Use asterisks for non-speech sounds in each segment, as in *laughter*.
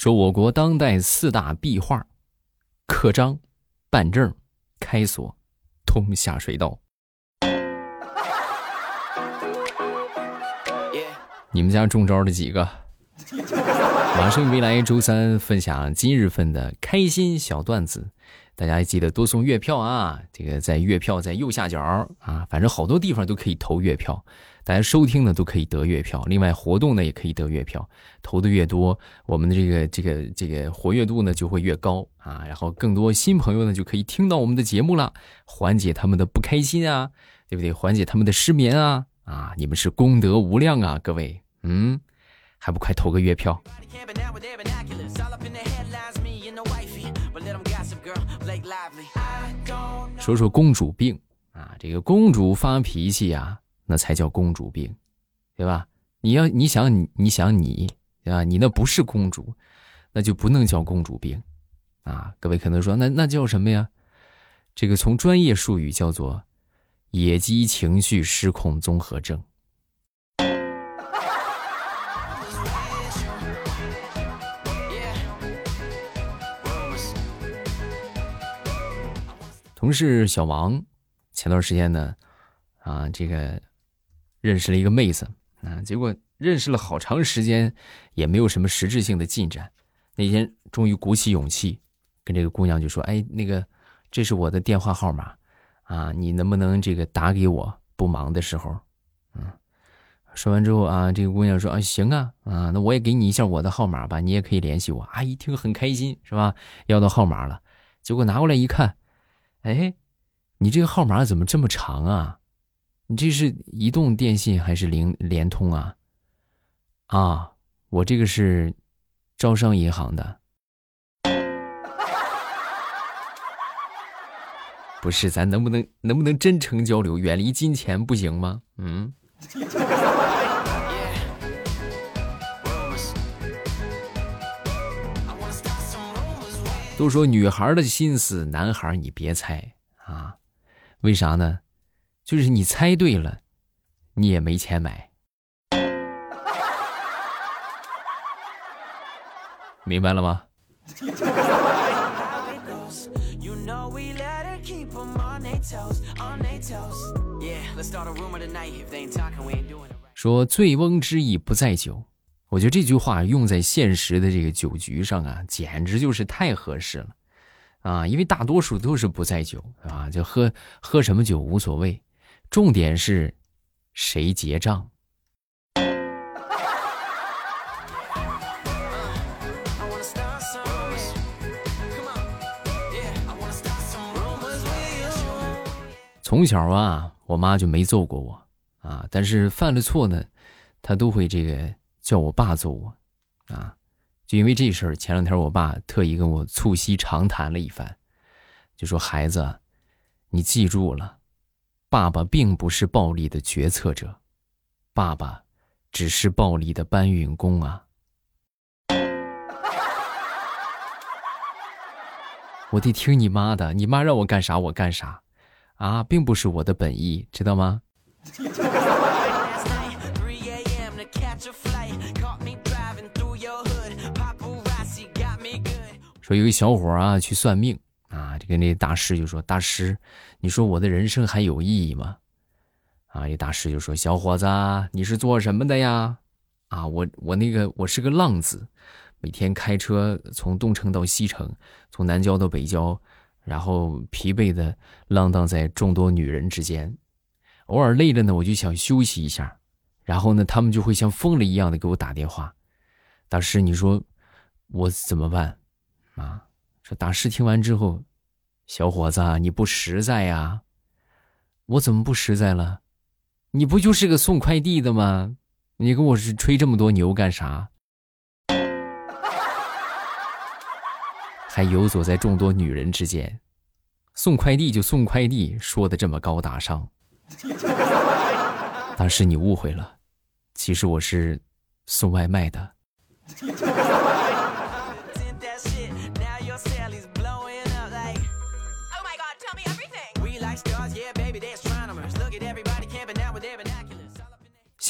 说我国当代四大壁画：刻章、办证、开锁、通下水道。你们家中招了几个？马上未来周三分享今日份的开心小段子，大家记得多送月票啊！这个在月票在右下角啊，反正好多地方都可以投月票，大家收听呢都可以得月票。另外活动呢也可以得月票，投的越多，我们的这个这个这个活跃度呢就会越高啊。然后更多新朋友呢就可以听到我们的节目了，缓解他们的不开心啊，对不对？缓解他们的失眠啊啊！你们是功德无量啊，各位，嗯。还不快投个月票！说说公主病啊，这个公主发脾气啊，那才叫公主病，对吧？你要你想你你想你啊，你那不是公主，那就不能叫公主病啊！各位可能说，那那叫什么呀？这个从专业术语叫做野鸡情绪失控综合症。同事小王，前段时间呢，啊，这个认识了一个妹子啊，结果认识了好长时间，也没有什么实质性的进展。那天终于鼓起勇气，跟这个姑娘就说：“哎，那个，这是我的电话号码，啊，你能不能这个打给我？不忙的时候。”嗯，说完之后啊，这个姑娘说：“啊，行啊，啊，那我也给你一下我的号码吧，你也可以联系我。”啊，一听很开心，是吧？要到号码了，结果拿过来一看。哎，你这个号码怎么这么长啊？你这是移动电信还是联联通啊？啊，我这个是招商银行的。不是，咱能不能能不能真诚交流，远离金钱不行吗？嗯。都说女孩的心思，男孩你别猜啊，为啥呢？就是你猜对了，你也没钱买，明白了吗？说醉翁之意不在酒。我觉得这句话用在现实的这个酒局上啊，简直就是太合适了，啊，因为大多数都是不在酒啊，就喝喝什么酒无所谓，重点是谁结账。从小啊，我妈就没揍过我啊，但是犯了错呢，她都会这个。叫我爸揍我，啊，就因为这事儿，前两天我爸特意跟我促膝长谈了一番，就说：“孩子，你记住了，爸爸并不是暴力的决策者，爸爸只是暴力的搬运工啊。*laughs* ”我得听你妈的，你妈让我干啥我干啥，啊，并不是我的本意，知道吗？*laughs* 说有一小伙啊去算命啊，就跟那大师就说：“大师，你说我的人生还有意义吗？”啊，这大师就说：“小伙子，你是做什么的呀？”啊，我我那个我是个浪子，每天开车从东城到西城，从南郊到北郊，然后疲惫的浪荡在众多女人之间，偶尔累了呢，我就想休息一下，然后呢，他们就会像疯了一样的给我打电话。大师，你说我怎么办？啊！说大师听完之后，小伙子你不实在呀？我怎么不实在了？你不就是个送快递的吗？你跟我是吹这么多牛干啥？还游走在众多女人之间，送快递就送快递，说的这么高大上。大师你误会了，其实我是送外卖的。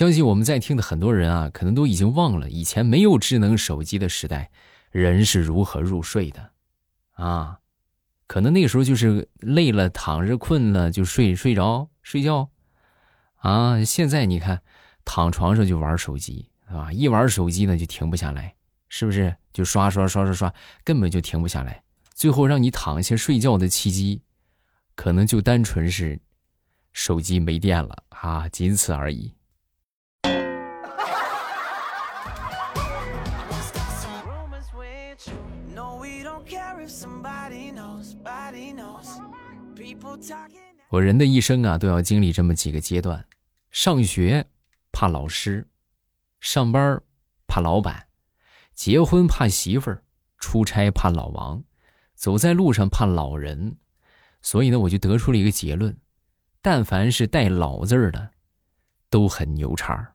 相信我们在听的很多人啊，可能都已经忘了以前没有智能手机的时代，人是如何入睡的，啊，可能那时候就是累了，躺着困了就睡睡着睡觉，啊，现在你看，躺床上就玩手机，啊，一玩手机呢就停不下来，是不是？就刷刷刷刷刷，根本就停不下来，最后让你躺下睡觉的契机，可能就单纯是手机没电了啊，仅此而已。我人的一生啊，都要经历这么几个阶段：上学怕老师，上班怕老板，结婚怕媳妇儿，出差怕老王，走在路上怕老人。所以呢，我就得出了一个结论：但凡是带“老”字儿的，都很牛叉。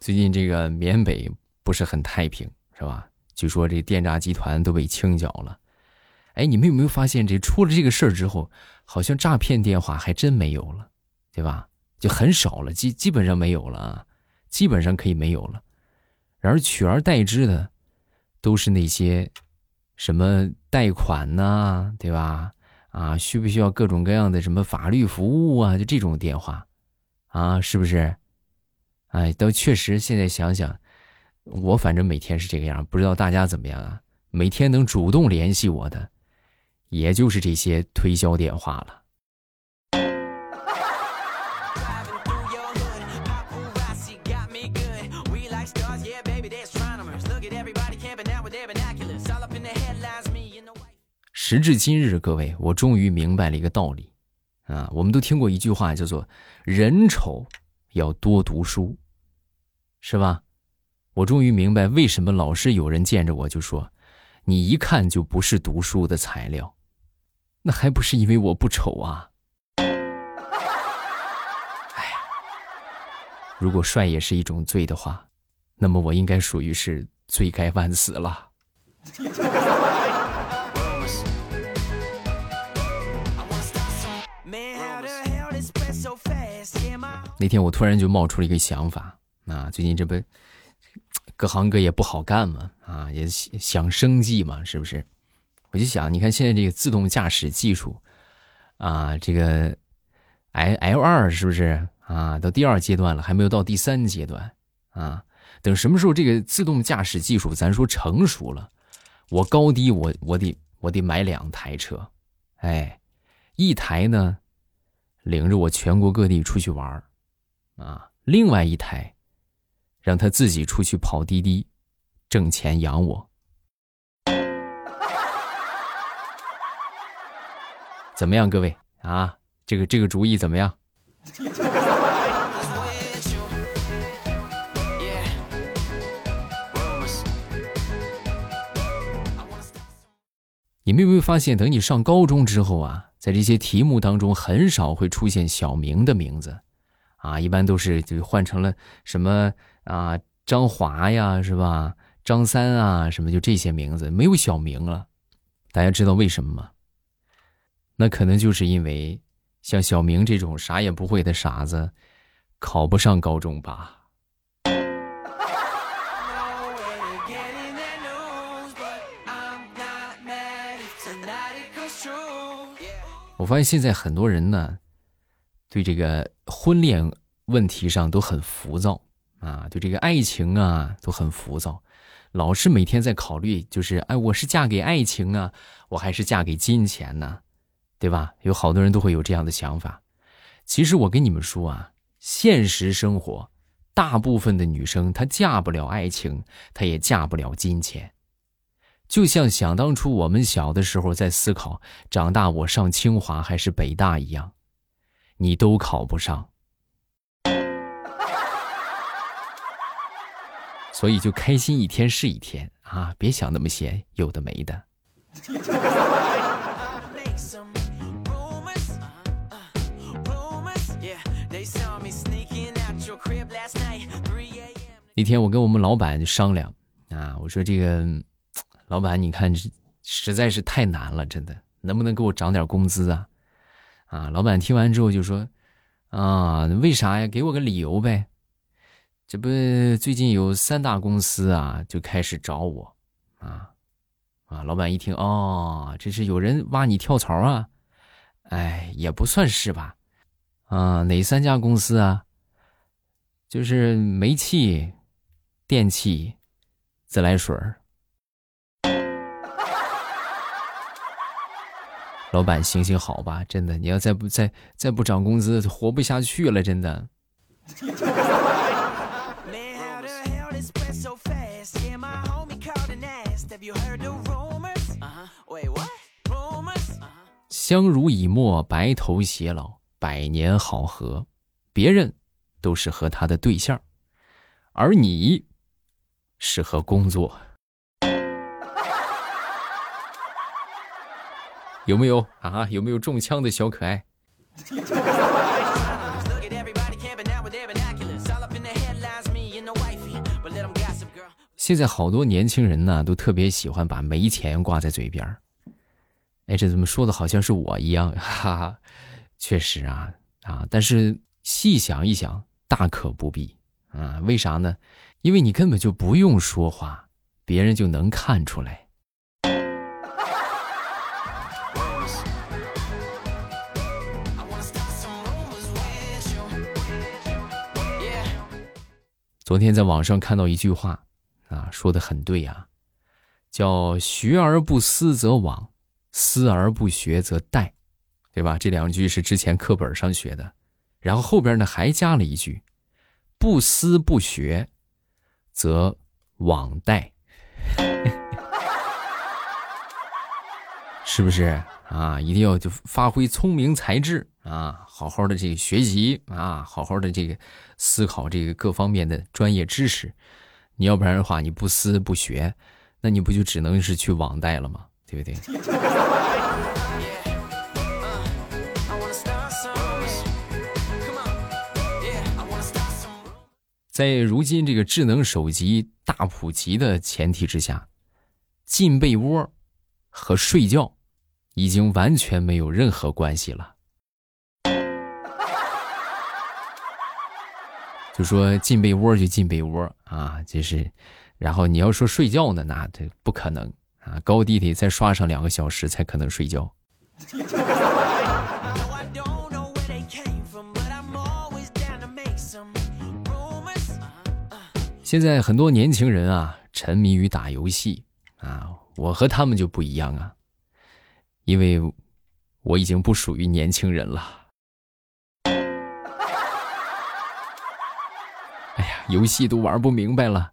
最近这个缅北不是很太平，是吧？据说这电诈集团都被清剿了。哎，你们有没有发现，这出了这个事儿之后，好像诈骗电话还真没有了，对吧？就很少了，基基本上没有了啊，基本上可以没有了。然而取而代之的，都是那些什么贷款呐，对吧？啊，需不需要各种各样的什么法律服务啊？就这种电话，啊，是不是？哎，都确实，现在想想，我反正每天是这个样，不知道大家怎么样啊？每天能主动联系我的，也就是这些推销电话了。时至今日，各位，我终于明白了一个道理，啊，我们都听过一句话，叫做“人丑”。要多读书，是吧？我终于明白为什么老是有人见着我就说：“你一看就不是读书的材料。”那还不是因为我不丑啊！*laughs* 哎，如果帅也是一种罪的话，那么我应该属于是罪该万死了。那天我突然就冒出了一个想法啊，最近这不各行各业不好干嘛啊，也想生计嘛，是不是？我就想，你看现在这个自动驾驶技术啊，这个 L L 二是不是啊？到第二阶段了，还没有到第三阶段啊？等什么时候这个自动驾驶技术咱说成熟了，我高低我我得我得买两台车，哎，一台呢领着我全国各地出去玩啊，另外一台，让他自己出去跑滴滴，挣钱养我，怎么样，各位啊？这个这个主意怎么样？你们有没有发现，等你上高中之后啊，在这些题目当中，很少会出现小明的名字。啊，一般都是就换成了什么啊，张华呀，是吧？张三啊，什么就这些名字，没有小明了。大家知道为什么吗？那可能就是因为像小明这种啥也不会的傻子，考不上高中吧。我发现现在很多人呢。对这个婚恋问题上都很浮躁啊，对这个爱情啊都很浮躁，老是每天在考虑，就是哎，我是嫁给爱情啊，我还是嫁给金钱呢，对吧？有好多人都会有这样的想法。其实我跟你们说啊，现实生活，大部分的女生她嫁不了爱情，她也嫁不了金钱。就像想当初我们小的时候在思考，长大我上清华还是北大一样。你都考不上，所以就开心一天是一天啊！别想那么些有的没的。那天我跟我们老板商量啊，我说这个老板，你看这实在是太难了，真的，能不能给我涨点工资啊？啊，老板听完之后就说：“啊，为啥呀？给我个理由呗。这不最近有三大公司啊，就开始找我，啊，啊。”老板一听，哦，这是有人挖你跳槽啊？哎，也不算是吧。啊，哪三家公司啊？就是煤气、电气、自来水儿。老板，行行好吧，真的，你要再不再再不涨工资，活不下去了，真的。相濡以沫，白头偕老，百年好合。别人都是和他的对象，而你是和工作。有没有啊？有没有中枪的小可爱？现在好多年轻人呢，都特别喜欢把没钱挂在嘴边哎，这怎么说的好像是我一样？*laughs* 哈哈，确实啊啊！但是细想一想，大可不必啊。为啥呢？因为你根本就不用说话，别人就能看出来。昨天在网上看到一句话，啊，说的很对呀，叫“学而不思则罔，思而不学则殆”，对吧？这两句是之前课本上学的，然后后边呢还加了一句“不思不学，则罔殆 *laughs* ”，是不是啊？一定要就发挥聪明才智。啊，好好的这个学习啊，好好的这个思考这个各方面的专业知识，你要不然的话，你不思不学，那你不就只能是去网贷了吗？对不对？在如今这个智能手机大普及的前提之下，进被窝和睡觉已经完全没有任何关系了。就说进被窝就进被窝啊，就是，然后你要说睡觉呢，那这不可能啊，高低得再刷上两个小时才可能睡觉。现在很多年轻人啊，沉迷于打游戏啊，我和他们就不一样啊，因为我已经不属于年轻人了。游戏都玩不明白了。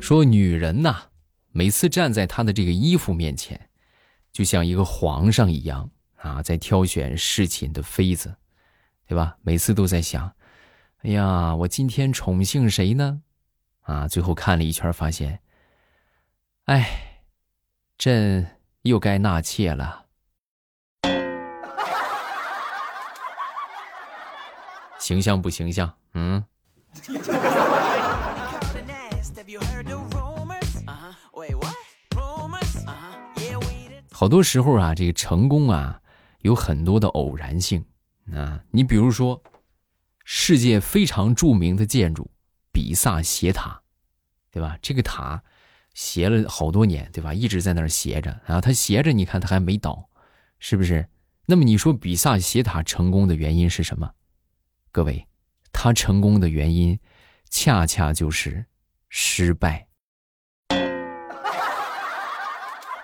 说女人呐，每次站在她的这个衣服面前，就像一个皇上一样啊，在挑选侍寝的妃子，对吧？每次都在想，哎呀，我今天宠幸谁呢？啊，最后看了一圈，发现，哎，朕。又该纳妾了，形象不形象？嗯。好多时候啊，这个成功啊，有很多的偶然性啊。你比如说，世界非常著名的建筑比萨斜塔，对吧？这个塔。斜了好多年，对吧？一直在那儿斜着啊，它斜着，你看它还没倒，是不是？那么你说比萨斜塔成功的原因是什么？各位，它成功的原因，恰恰就是失败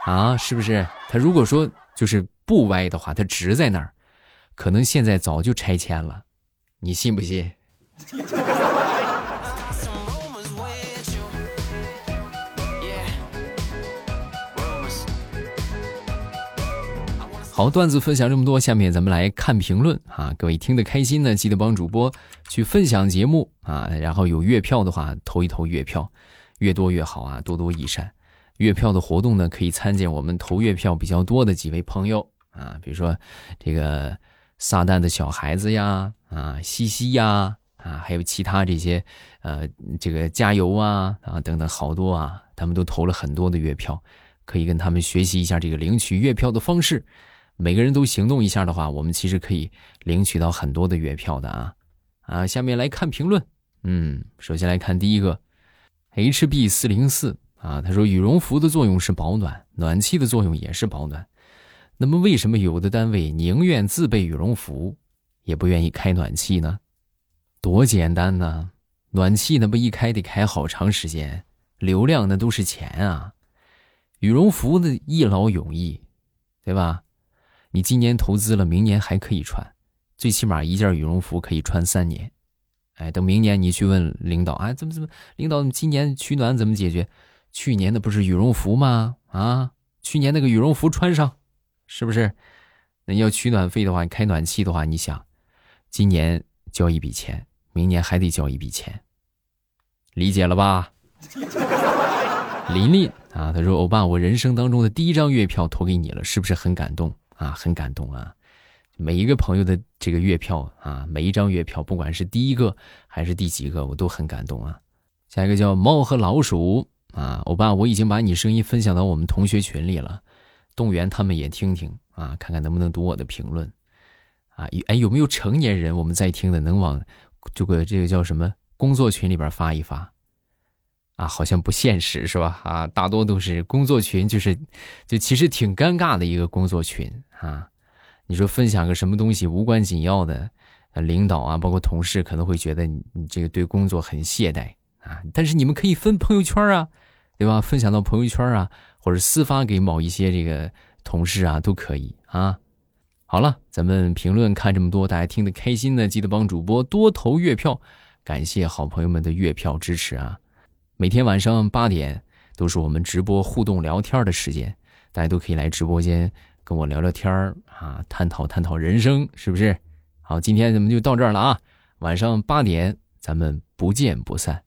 啊，是不是？它如果说就是不歪的话，它直在那儿，可能现在早就拆迁了，你信不信？好，段子分享这么多，下面咱们来看评论啊！各位听得开心呢，记得帮主播去分享节目啊！然后有月票的话，投一投月票，越多越好啊，多多益善。月票的活动呢，可以参见我们投月票比较多的几位朋友啊，比如说这个撒旦的小孩子呀，啊，西西呀，啊，还有其他这些，呃，这个加油啊啊等等好多啊，他们都投了很多的月票，可以跟他们学习一下这个领取月票的方式。每个人都行动一下的话，我们其实可以领取到很多的月票的啊啊！下面来看评论，嗯，首先来看第一个，HB 四零四啊，他说羽绒服的作用是保暖，暖气的作用也是保暖。那么为什么有的单位宁愿自备羽绒服，也不愿意开暖气呢？多简单呐！暖气那不一开得开好长时间，流量那都是钱啊。羽绒服的一劳永逸，对吧？你今年投资了，明年还可以穿，最起码一件羽绒服可以穿三年。哎，等明年你去问领导，哎，怎么怎么，领导今年取暖怎么解决？去年的不是羽绒服吗？啊，去年那个羽绒服穿上，是不是？那要取暖费的话，你开暖气的话，你想，今年交一笔钱，明年还得交一笔钱，理解了吧？*laughs* 琳琳啊，他说：“欧巴，我人生当中的第一张月票投给你了，是不是很感动？”啊，很感动啊！每一个朋友的这个月票啊，每一张月票，不管是第一个还是第几个，我都很感动啊。下一个叫猫和老鼠啊，欧巴，我已经把你声音分享到我们同学群里了，动员他们也听听啊，看看能不能读我的评论啊。哎，有没有成年人我们在听的，能往这个这个叫什么工作群里边发一发？啊，好像不现实是吧？啊，大多都是工作群，就是，就其实挺尴尬的一个工作群啊。你说分享个什么东西无关紧要的，领导啊，包括同事可能会觉得你你这个对工作很懈怠啊。但是你们可以分朋友圈啊，对吧？分享到朋友圈啊，或者私发给某一些这个同事啊，都可以啊。好了，咱们评论看这么多，大家听得开心呢，记得帮主播多投月票，感谢好朋友们的月票支持啊。每天晚上八点都是我们直播互动聊天的时间，大家都可以来直播间跟我聊聊天儿啊，探讨探讨人生，是不是？好，今天咱们就到这儿了啊，晚上八点咱们不见不散。